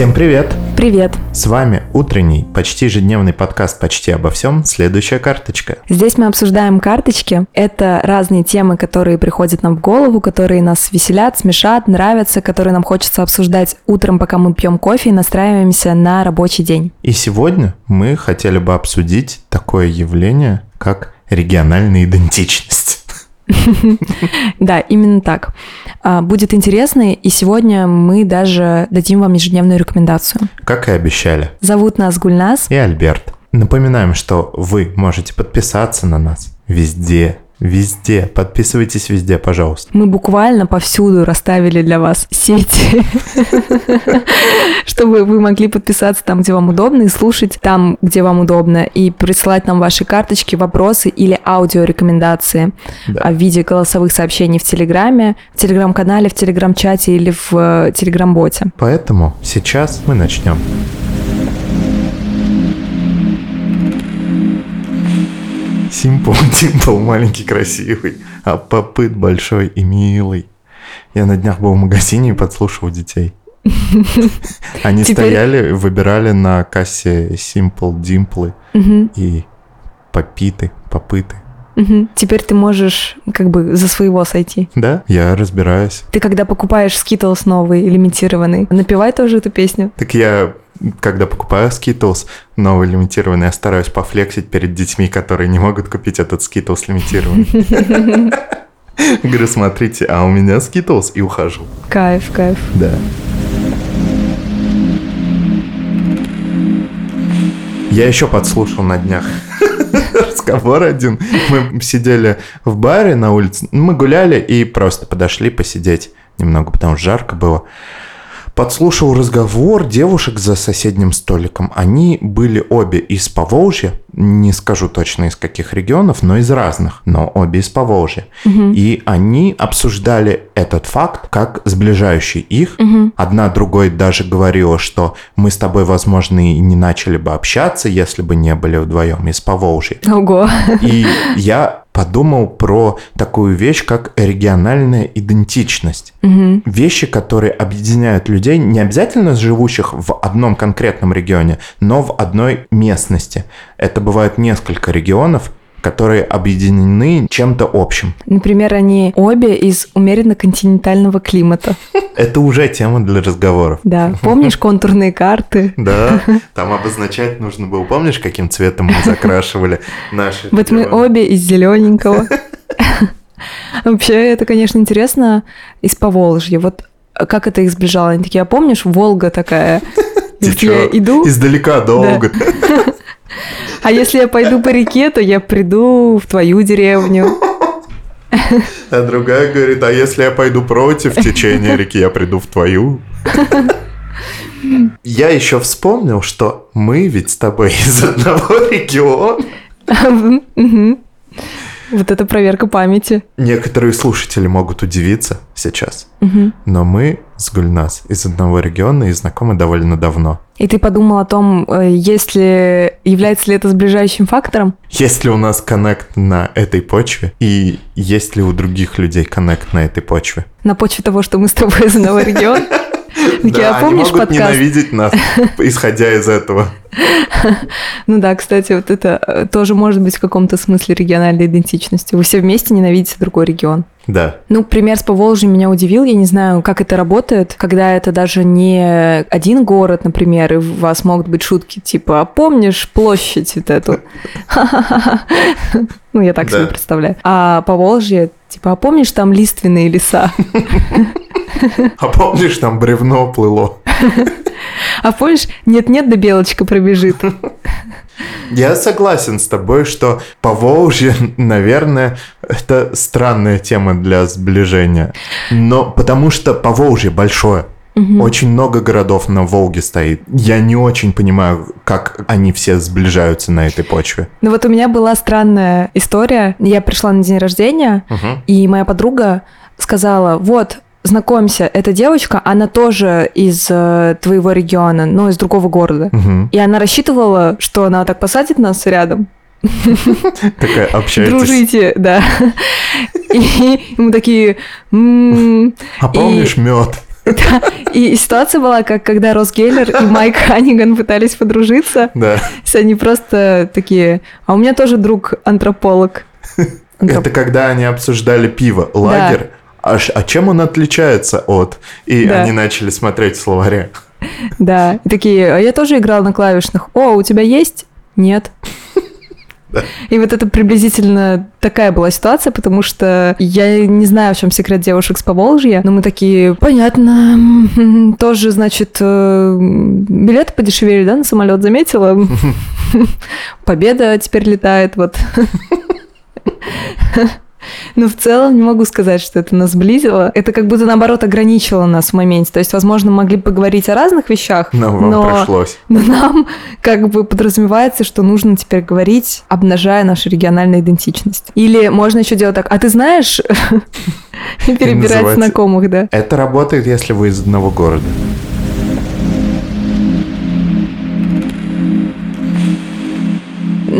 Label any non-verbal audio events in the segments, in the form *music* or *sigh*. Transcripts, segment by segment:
Всем привет! Привет! С вами утренний, почти ежедневный подкаст «Почти обо всем. Следующая карточка». Здесь мы обсуждаем карточки. Это разные темы, которые приходят нам в голову, которые нас веселят, смешат, нравятся, которые нам хочется обсуждать утром, пока мы пьем кофе и настраиваемся на рабочий день. И сегодня мы хотели бы обсудить такое явление, как региональная идентичность. *laughs* Да, именно так. А, будет интересно, и сегодня мы даже дадим вам ежедневную рекомендацию. Как и обещали. Зовут нас Гульнас и Альберт. Напоминаем, что вы можете подписаться на нас везде, Везде. Подписывайтесь везде, пожалуйста. Мы буквально повсюду расставили для вас сети, *laughs* чтобы вы могли подписаться там, где вам удобно, и слушать там, где вам удобно, и присылать нам ваши карточки, вопросы или аудиорекомендации да. в виде голосовых сообщений в Телеграме, в Телеграм-канале, в Телеграм-чате или в э, Телеграм-боте. Поэтому сейчас мы начнем. Симпл, *laughs* Димпл маленький, красивый, а попыт большой и милый. Я на днях был в магазине и подслушивал детей. *laughs* Они стояли, выбирали на кассе Simple Димплы и попиты, попыты. Теперь ты можешь как бы за своего сойти. Да, я разбираюсь. Ты когда покупаешь Skittles новый, лимитированный, напевай тоже эту песню. Так я когда покупаю Skittles новый лимитированный, я стараюсь пофлексить перед детьми, которые не могут купить этот Skittles лимитированный. *laughs* Говорю, смотрите, а у меня Skittles, и ухожу. Кайф, кайф. Да. Я еще подслушал на днях *laughs* разговор один. Мы сидели в баре на улице, мы гуляли и просто подошли посидеть немного, потому что жарко было подслушал разговор девушек за соседним столиком. Они были обе из Поволжья, не скажу точно из каких регионов, но из разных, но обе из Поволжья. Угу. И они обсуждали этот факт как сближающий их. Угу. Одна другой даже говорила, что мы с тобой, возможно, и не начали бы общаться, если бы не были вдвоем из Поволжья. Ого. И я подумал про такую вещь, как региональная идентичность. Угу. Вещи, которые объединяют людей, не обязательно живущих в одном конкретном регионе, но в одной местности. Это бывает несколько регионов, которые объединены чем-то общим. Например, они обе из умеренно-континентального климата. Это уже тема для разговоров. Да, помнишь контурные карты? Да, там обозначать нужно было. Помнишь, каким цветом мы закрашивали наши Вот мы обе из зелененького. Вообще, это, конечно, интересно из Поволжья. Вот как это их сближало? Они такие, а помнишь, Волга такая? Я иду. Издалека долго. А если я пойду по реке, то я приду в твою деревню. А другая говорит, а если я пойду против течения реки, я приду в твою. Я еще вспомнил, что мы ведь с тобой из одного региона. Вот это проверка памяти. Некоторые слушатели могут удивиться сейчас, но мы с Гульнас из одного региона и знакомы довольно давно. И ты подумал о том, э, есть ли, является ли это сближающим фактором? Есть ли у нас коннект на этой почве? И есть ли у других людей коннект на этой почве? На почве того, что мы с тобой из одного региона? *laughs* Да, они могут подкаст? ненавидеть нас, *laughs* исходя из этого. Ну да, кстати, вот это э, тоже может быть в каком-то смысле региональной идентичности. Вы все вместе ненавидите другой регион. Да. Ну, пример с Поволжьем меня удивил. Я не знаю, как это работает, когда это даже не один город, например, и у вас могут быть шутки типа «А помнишь площадь вот эту?» *laughs* Ну, я так себе представляю. А Поволжье, типа «А помнишь там лиственные леса?» А помнишь, там бревно плыло? *laughs* А помнишь, нет-нет, да белочка пробежит. *laughs* Я согласен с тобой, что Поволжье, наверное, это странная тема для сближения. Но потому что Поволжье большое. Угу. Очень много городов на Волге стоит. Я не очень понимаю, как они все сближаются на этой почве. Ну вот у меня была странная история. Я пришла на день рождения, угу. и моя подруга сказала, вот, знакомься, эта девочка, она тоже из э, твоего региона, но из другого города. Угу. И она рассчитывала, что она так посадит нас рядом. Такая общаетесь. Дружите, да. И мы такие... А помнишь мед? Да. И ситуация была, как когда Рос Гейлер и Майк *laughs* Ханиган пытались подружиться. Да. Они просто такие, а у меня тоже друг антрополог. Антроп... Это когда они обсуждали пиво, лагерь. Да. А, а чем он отличается от? И да. они начали смотреть в словаре. Да, и такие, а я тоже играл на клавишных. О, у тебя есть? Нет. И вот это приблизительно такая была ситуация, потому что я не знаю, в чем секрет девушек с Поволжья, но мы такие, понятно, тоже, значит, э, билеты подешевели, да, на самолет заметила? *laughs* Победа теперь летает, вот. Но в целом не могу сказать, что это нас сблизило. Это как будто наоборот ограничило нас в моменте. То есть, возможно, могли поговорить о разных вещах, но, вам но, пришлось. *laughs* но нам как бы подразумевается, что нужно теперь говорить, обнажая нашу региональную идентичность. Или можно еще делать так, а ты знаешь, *laughs* перебирать знакомых, да. Это работает, если вы из одного города.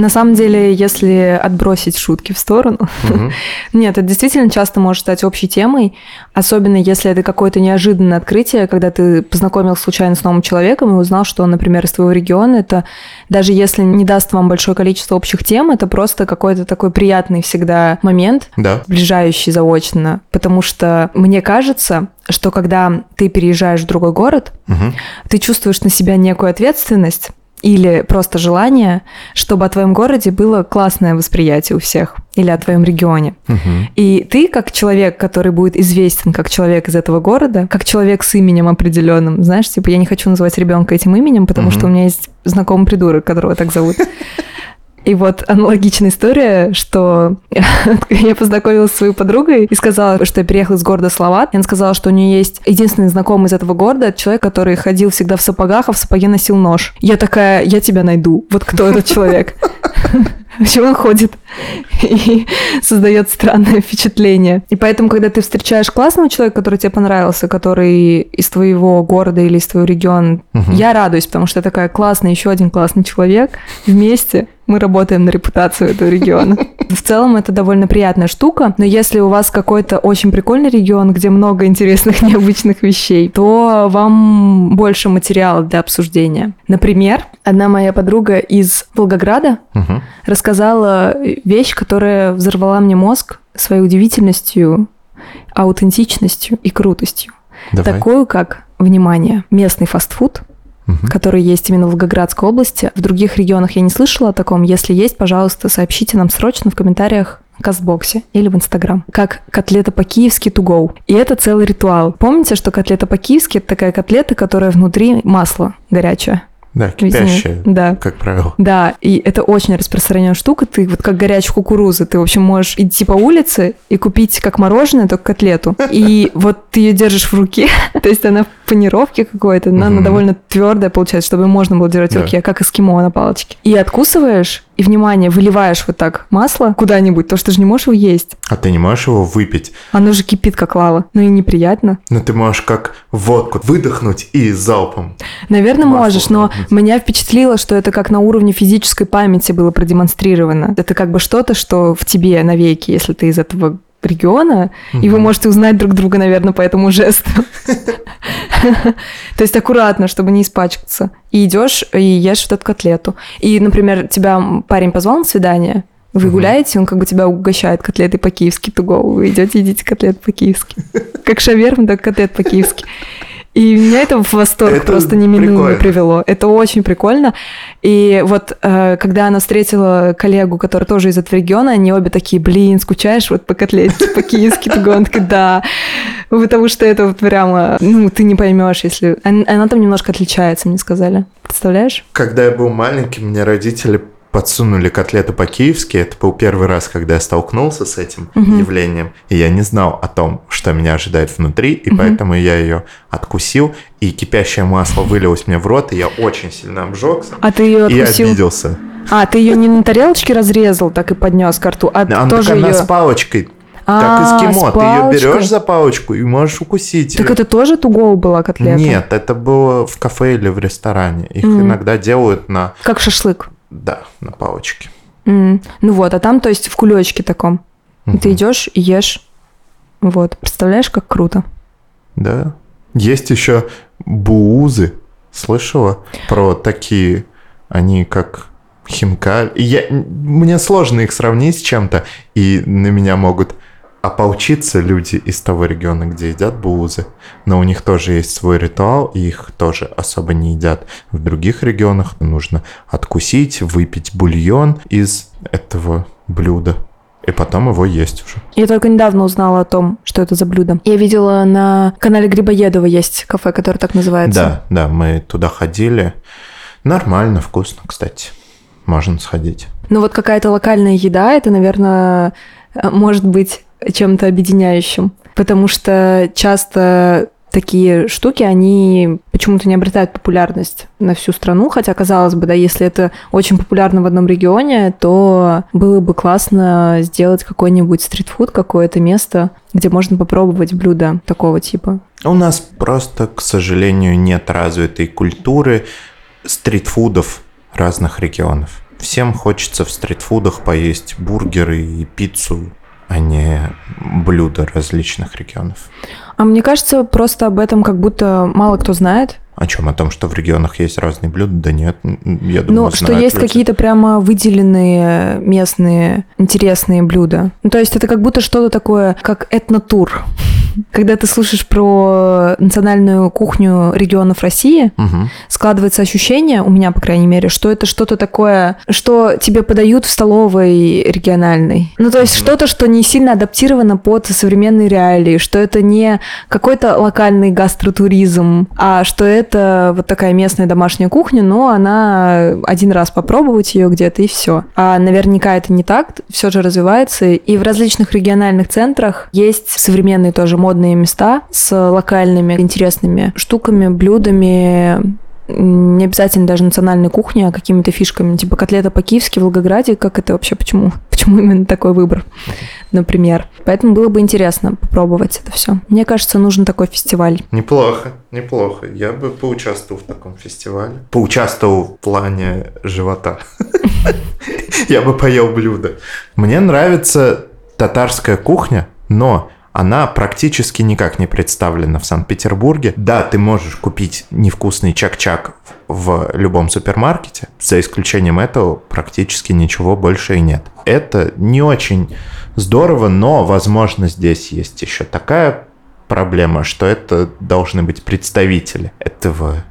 На самом деле, если отбросить шутки в сторону, угу. *laughs* нет, это действительно часто может стать общей темой, особенно если это какое-то неожиданное открытие, когда ты познакомился случайно с новым человеком и узнал, что он, например, из твоего региона, это даже если не даст вам большое количество общих тем, это просто какой-то такой приятный всегда момент, да. ближающий заочно, потому что мне кажется, что когда ты переезжаешь в другой город, угу. ты чувствуешь на себя некую ответственность, или просто желание, чтобы о твоем городе было классное восприятие у всех или о твоем регионе. Угу. И ты, как человек, который будет известен как человек из этого города, как человек с именем определенным, знаешь, типа я не хочу называть ребенка этим именем, потому угу. что у меня есть знакомый придурок, которого так зовут. И вот аналогичная история, что *laughs* я познакомилась с своей подругой и сказала, что я переехала из города Словат. И она сказала, что у нее есть единственный знакомый из этого города, человек, который ходил всегда в сапогах, а в сапоге носил нож. Я такая, я тебя найду. Вот кто этот человек? *laughs* Почему он ходит и создает странное впечатление. И поэтому, когда ты встречаешь классного человека, который тебе понравился, который из твоего города или из твоего региона, угу. я радуюсь, потому что такая классная, еще один классный человек вместе мы работаем на репутацию этого региона. *laughs* В целом это довольно приятная штука, но если у вас какой-то очень прикольный регион, где много интересных, *laughs* необычных вещей, то вам больше материала для обсуждения. Например, одна моя подруга из Волгограда угу. Рассказала вещь, которая взорвала мне мозг своей удивительностью, аутентичностью и крутостью. Давай. Такую, как, внимание, местный фастфуд – угу. который есть именно в Волгоградской области. В других регионах я не слышала о таком. Если есть, пожалуйста, сообщите нам срочно в комментариях в Казбоксе или в Инстаграм. Как котлета по-киевски to go. И это целый ритуал. Помните, что котлета по-киевски – это такая котлета, которая внутри масло горячее. Да, кипящая, да. как правило. Да, и это очень распространенная штука. Ты вот как горячая кукуруза, ты, в общем, можешь идти по улице и купить как мороженое, только котлету. И *laughs* вот ты ее держишь в руке, *laughs* то есть она в панировке какой-то, но она довольно твердая получается, чтобы можно было держать в руке, как эскимо на палочке. И откусываешь, и, внимание, выливаешь вот так масло куда-нибудь, то что же не можешь его есть. А ты не можешь его выпить? Оно же кипит, как лава. Ну и неприятно. Ну ты можешь как водку выдохнуть и залпом. Наверное, можешь, но выдохнуть. меня впечатлило, что это как на уровне физической памяти было продемонстрировано. Это как бы что-то, что в тебе навеки, если ты из этого региона, угу. и вы можете узнать друг друга, наверное, по этому жесту. То есть аккуратно, чтобы не испачкаться. И идешь и ешь вот эту котлету. И, например, тебя парень позвал на свидание, вы угу. гуляете, он как бы тебя угощает котлеты по-киевски, туго, вы идете, едите котлет по-киевски. Как шаверма, так котлет по-киевски. И меня это в восторг это просто неминуемо привело. Это очень прикольно. И вот э, когда она встретила коллегу, который тоже из этого региона, они обе такие, блин, скучаешь вот по котлете по-киевски? Он такой, да. Потому что это вот прямо, ну, ты не поймешь, если... Она там немножко отличается, мне сказали. Представляешь? Когда я был маленький, мне родители подсунули котлету по-киевски. Это был первый раз, когда я столкнулся с этим угу. явлением, и я не знал о том, что меня ожидает внутри, и угу. поэтому я ее откусил, и кипящее масло вылилось мне в рот, и я очень сильно обжегся. А ты ее откусил? И обиделся. А, ты ее не на тарелочке разрезал, так и поднес к рту, а Она тоже ее... с палочкой. как эскимо, ты ее берешь за палочку и можешь укусить. Так это тоже тугоу была котлета? Нет, это было в кафе или в ресторане. Их mm. иногда делают на... Как шашлык? Да, на палочке. Mm. Ну вот, а там, то есть, в кулечке таком. Угу. Ты идешь и ешь. Вот. Представляешь, как круто? Да. Есть еще буузы. Слышала про такие, они как хинкаль. Я, мне сложно их сравнить с чем-то, и на меня могут ополчиться люди из того региона, где едят буузы, но у них тоже есть свой ритуал, и их тоже особо не едят. В других регионах нужно откусить, выпить бульон из этого блюда. И потом его есть уже. Я только недавно узнала о том, что это за блюдо. Я видела на канале Грибоедова есть кафе, которое так называется. Да, да, мы туда ходили. Нормально, вкусно, кстати. Можно сходить. Ну вот какая-то локальная еда, это, наверное, может быть чем-то объединяющим. Потому что часто такие штуки, они почему-то не обретают популярность на всю страну, хотя, казалось бы, да, если это очень популярно в одном регионе, то было бы классно сделать какой-нибудь стритфуд, какое-то место, где можно попробовать блюда такого типа. У нас просто, к сожалению, нет развитой культуры стритфудов разных регионов. Всем хочется в стритфудах поесть бургеры и пиццу, а не блюда различных регионов. А мне кажется, просто об этом как будто мало кто знает. О чем? О том, что в регионах есть разные блюда? Да нет, я думаю, Ну, что есть люди. какие-то прямо выделенные местные интересные блюда. Ну, то есть это как будто что-то такое, как этнотур. Когда ты слушаешь про национальную кухню регионов России, угу. складывается ощущение, у меня, по крайней мере, что это что-то такое, что тебе подают в столовой региональной. Ну, то есть угу. что-то, что не сильно адаптировано под современные реалии, что это не какой-то локальный гастротуризм, а что это вот такая местная домашняя кухня, но она один раз попробовать ее где-то и все. А наверняка это не так, все же развивается. И в различных региональных центрах есть современные тоже модные места с локальными интересными штуками, блюдами, не обязательно даже национальной кухни, а какими-то фишками, типа котлета по-киевски в Волгограде, как это вообще, почему? *laughs* Почему именно такой выбор, например? Поэтому было бы интересно попробовать это все. Мне кажется, нужен такой фестиваль. Неплохо, неплохо. Я бы поучаствовал в таком фестивале. Поучаствовал в плане живота. *laughs* Я бы поел блюдо. Мне нравится татарская кухня, но она практически никак не представлена в Санкт-Петербурге. Да, ты можешь купить невкусный чак-чак в любом супермаркете, за исключением этого практически ничего больше и нет. Это не очень здорово, но, возможно, здесь есть еще такая проблема, что это должны быть представители этого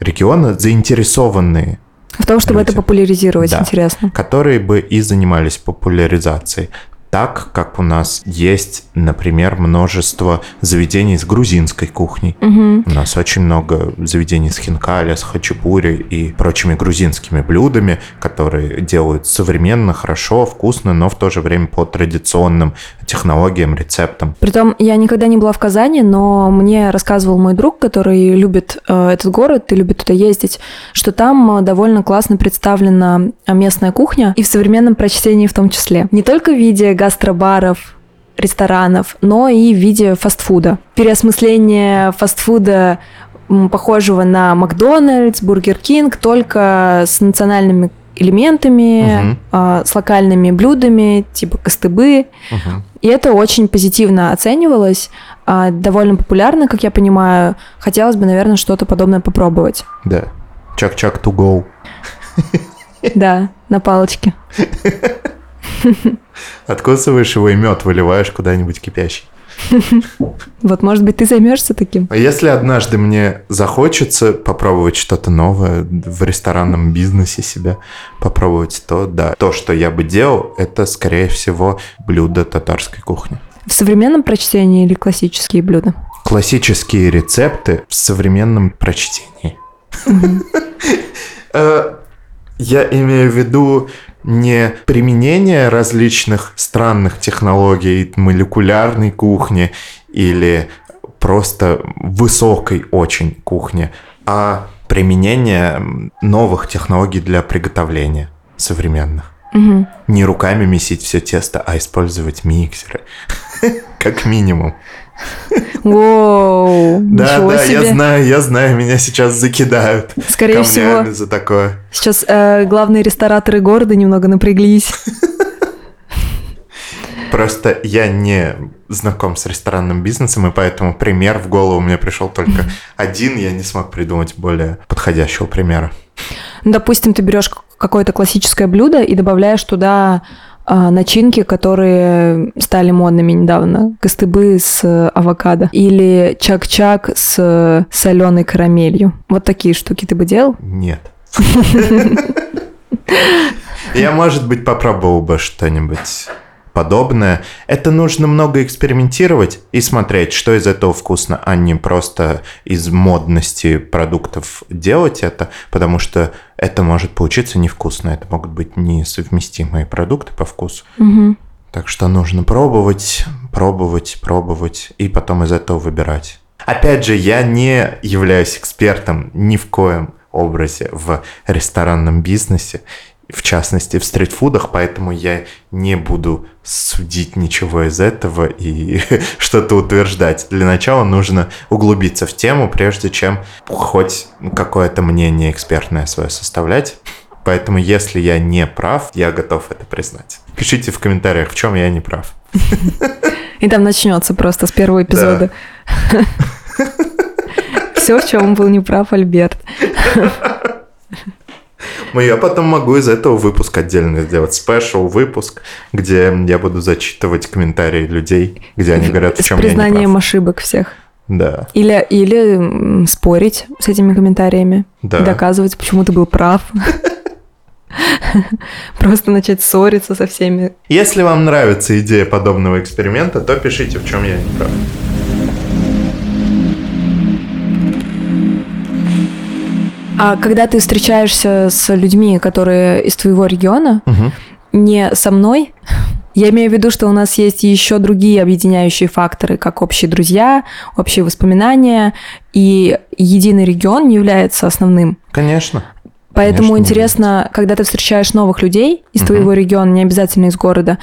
региона, заинтересованные в том, чтобы люди, это популяризировать, да, интересно. Которые бы и занимались популяризацией так, как у нас есть, например, множество заведений с грузинской кухней. Угу. У нас очень много заведений с хинкали, с хачапури и прочими грузинскими блюдами, которые делают современно, хорошо, вкусно, но в то же время по традиционным технологиям, рецептам. Притом я никогда не была в Казани, но мне рассказывал мой друг, который любит э, этот город и любит туда ездить, что там э, довольно классно представлена местная кухня и в современном прочтении в том числе. Не только в виде гастробаров, ресторанов, но и в виде фастфуда. Переосмысление фастфуда, похожего на Макдональдс, Бургер Кинг, только с национальными элементами, угу. э, с локальными блюдами, типа костыбы. Угу. И это очень позитивно оценивалось, э, довольно популярно, как я понимаю. Хотелось бы, наверное, что-то подобное попробовать. Да. Чак-чак to go. Да, на палочке. *laughs* Откусываешь его и мед выливаешь куда-нибудь кипящий. Вот, может быть, ты займешься таким. А если однажды мне захочется попробовать что-то новое в ресторанном бизнесе себя попробовать, то да. То, что я бы делал, это, скорее всего, блюдо татарской кухни. В современном прочтении или классические блюда? Классические рецепты в современном прочтении. Э, я имею в виду не применение различных странных технологий молекулярной кухни или просто высокой очень кухни, а применение новых технологий для приготовления современных. Угу. Не руками месить все тесто, а использовать миксеры. *laughs* Как минимум. *laughs* Воу, Да, да, себе. я знаю, я знаю, меня сейчас закидают Скорее всего, за такое. Сейчас э, главные рестораторы города немного напряглись. *laughs* Просто я не знаком с ресторанным бизнесом, и поэтому пример в голову мне пришел только *laughs* один, я не смог придумать более подходящего примера. Допустим, ты берешь какое-то классическое блюдо и добавляешь туда начинки, которые стали модными недавно. Костыбы с авокадо. Или чак-чак с соленой карамелью. Вот такие штуки ты бы делал? Нет. *laughs* Я, может быть, попробовал бы что-нибудь подобное. Это нужно много экспериментировать и смотреть, что из этого вкусно, а не просто из модности продуктов делать это, потому что это может получиться невкусно. Это могут быть несовместимые продукты по вкусу. Угу. Так что нужно пробовать, пробовать, пробовать и потом из этого выбирать. Опять же, я не являюсь экспертом ни в коем образе в ресторанном бизнесе в частности в стритфудах, поэтому я не буду судить ничего из этого и *laughs* что-то утверждать. Для начала нужно углубиться в тему, прежде чем хоть какое-то мнение экспертное свое составлять. Поэтому, если я не прав, я готов это признать. Пишите в комментариях, в чем я не прав. *laughs* И там начнется просто с первого эпизода. *laughs* Все, в чем он был неправ, Альберт. Я потом могу из этого выпуск отдельно сделать, спешл выпуск, где я буду зачитывать комментарии людей, где они говорят, в чем С признанием ошибок всех. Да. Или, или спорить с этими комментариями. Да. Доказывать, почему ты был прав. Просто начать ссориться со всеми. Если вам нравится идея подобного эксперимента, то пишите, в чем я не прав. А когда ты встречаешься с людьми, которые из твоего региона, угу. не со мной, *laughs* я имею в виду, что у нас есть еще другие объединяющие факторы, как общие друзья, общие воспоминания, и единый регион не является основным. Конечно. Поэтому Конечно, интересно, когда ты встречаешь новых людей из угу. твоего региона, не обязательно из города,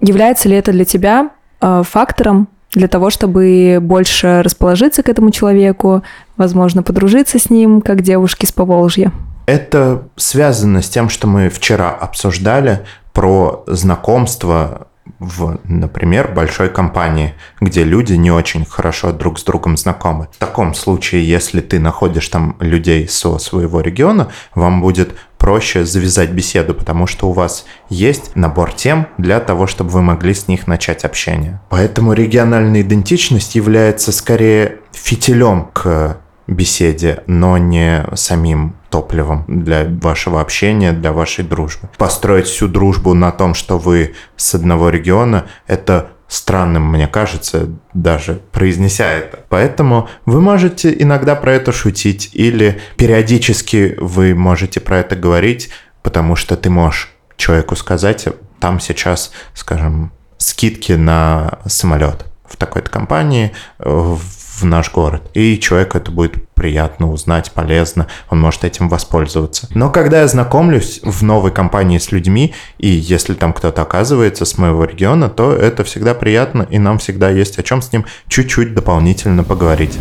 является ли это для тебя э, фактором для того, чтобы больше расположиться к этому человеку, возможно, подружиться с ним, как девушки с Поволжья. Это связано с тем, что мы вчера обсуждали про знакомство в, например, большой компании, где люди не очень хорошо друг с другом знакомы. В таком случае, если ты находишь там людей со своего региона, вам будет проще завязать беседу, потому что у вас есть набор тем для того, чтобы вы могли с них начать общение. Поэтому региональная идентичность является скорее фитилем к беседе, но не самим топливом для вашего общения, для вашей дружбы. Построить всю дружбу на том, что вы с одного региона, это странным, мне кажется, даже произнеся это. Поэтому вы можете иногда про это шутить, или периодически вы можете про это говорить, потому что ты можешь человеку сказать, там сейчас, скажем, скидки на самолет в такой-то компании, в в наш город. И человеку это будет приятно узнать, полезно, он может этим воспользоваться. Но когда я знакомлюсь в новой компании с людьми, и если там кто-то оказывается с моего региона, то это всегда приятно, и нам всегда есть о чем с ним чуть-чуть дополнительно поговорить.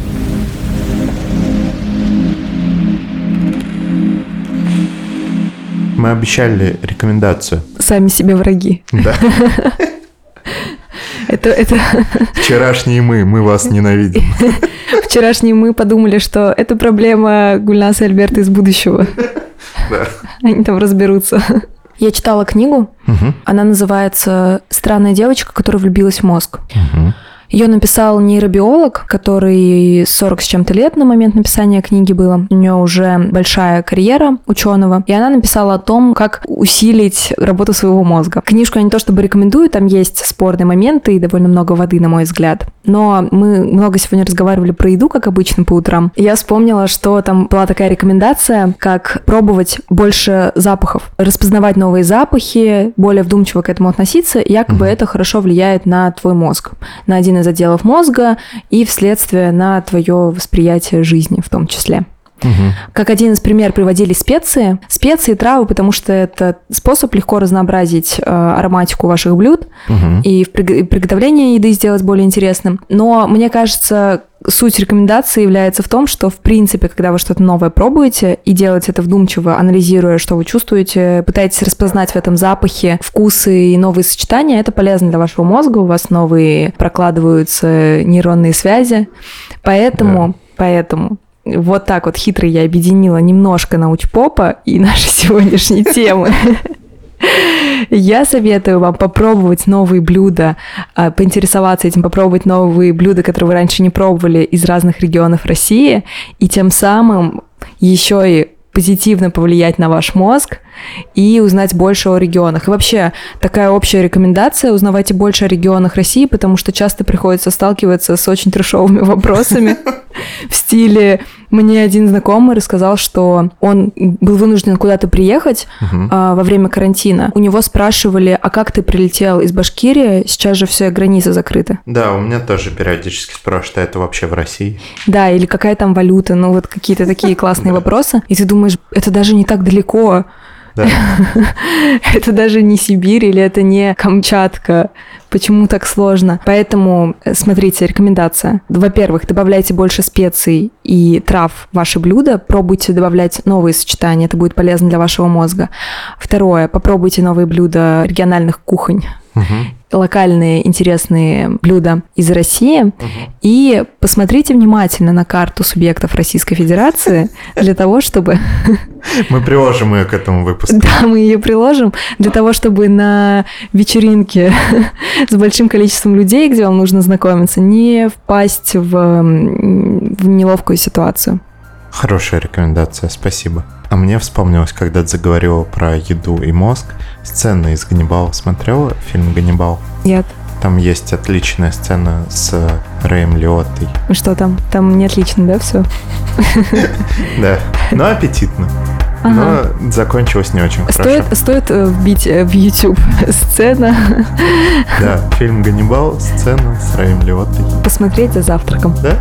Мы обещали рекомендацию. Сами себе враги. Да. *laughs* Это, это... Вчерашние мы, мы вас ненавидим. *laughs* Вчерашние мы подумали, что это проблема Гульнаса и Альберта из будущего. Да. Они там разберутся. Я читала книгу, угу. она называется «Странная девочка, которая влюбилась в мозг». Угу. Ее написал нейробиолог, который 40 с чем-то лет на момент написания книги было. У нее уже большая карьера ученого. И она написала о том, как усилить работу своего мозга. Книжку я не то чтобы рекомендую, там есть спорные моменты и довольно много воды, на мой взгляд. Но мы много сегодня разговаривали про еду, как обычно, по утрам. И я вспомнила, что там была такая рекомендация, как пробовать больше запахов, распознавать новые запахи, более вдумчиво к этому относиться. Якобы mm-hmm. это хорошо влияет на твой мозг, на один из отделов мозга и вследствие на твое восприятие жизни в том числе. Угу. Как один из примеров приводили специи. Специи, травы, потому что это способ легко разнообразить э, ароматику ваших блюд угу. и в приготовлении еды сделать более интересным. Но мне кажется, суть рекомендации является в том, что, в принципе, когда вы что-то новое пробуете и делаете это вдумчиво, анализируя, что вы чувствуете, пытаетесь распознать в этом запахе вкусы и новые сочетания, это полезно для вашего мозга, у вас новые прокладываются нейронные связи. Поэтому, да. поэтому вот так вот хитро я объединила немножко научпопа и *laughs* наши сегодняшние темы. Я советую вам попробовать новые блюда, а, поинтересоваться этим, попробовать новые блюда, которые вы раньше не пробовали из разных регионов России, и тем самым еще и позитивно повлиять на ваш мозг и узнать больше о регионах. И вообще, такая общая рекомендация, узнавайте больше о регионах России, потому что часто приходится сталкиваться с очень трешовыми вопросами в стиле мне один знакомый рассказал, что он был вынужден куда-то приехать угу. а, во время карантина. У него спрашивали, а как ты прилетел из Башкирии? Сейчас же все границы закрыты. Да, у меня тоже периодически спрашивают, а это вообще в России? Да, или какая там валюта? Ну вот какие-то такие классные вопросы. И ты думаешь, это даже не так далеко. Да. *laughs* это даже не Сибирь или это не Камчатка. Почему так сложно? Поэтому, э, смотрите, рекомендация. Во-первых, добавляйте больше специй и трав в ваше блюдо. Пробуйте добавлять новые сочетания, это будет полезно для вашего мозга. Второе, попробуйте новые блюда региональных кухонь угу. локальные интересные блюда из России. Угу. И посмотрите внимательно на карту субъектов Российской Федерации для того, чтобы... Мы приложим ее к этому выпуску. Да, мы ее приложим для того, чтобы на вечеринке с большим количеством людей, где вам нужно знакомиться, не впасть в, в неловкую ситуацию. Хорошая рекомендация, спасибо. А мне вспомнилось, когда ты заговорила про еду и мозг, сцена из Ганнибала. Смотрела фильм «Ганнибал»? Нет. Там есть отличная сцена с Рэем Лиоттой. Что там? Там не отлично, да, все? *laughs* Да, но аппетитно. Ага. Но закончилось не очень стоит, хорошо. Стоит э, вбить э, в YouTube *laughs* сцена. Да, фильм «Ганнибал», сцена с Раем Лиоттой. Посмотреть за завтраком. Да?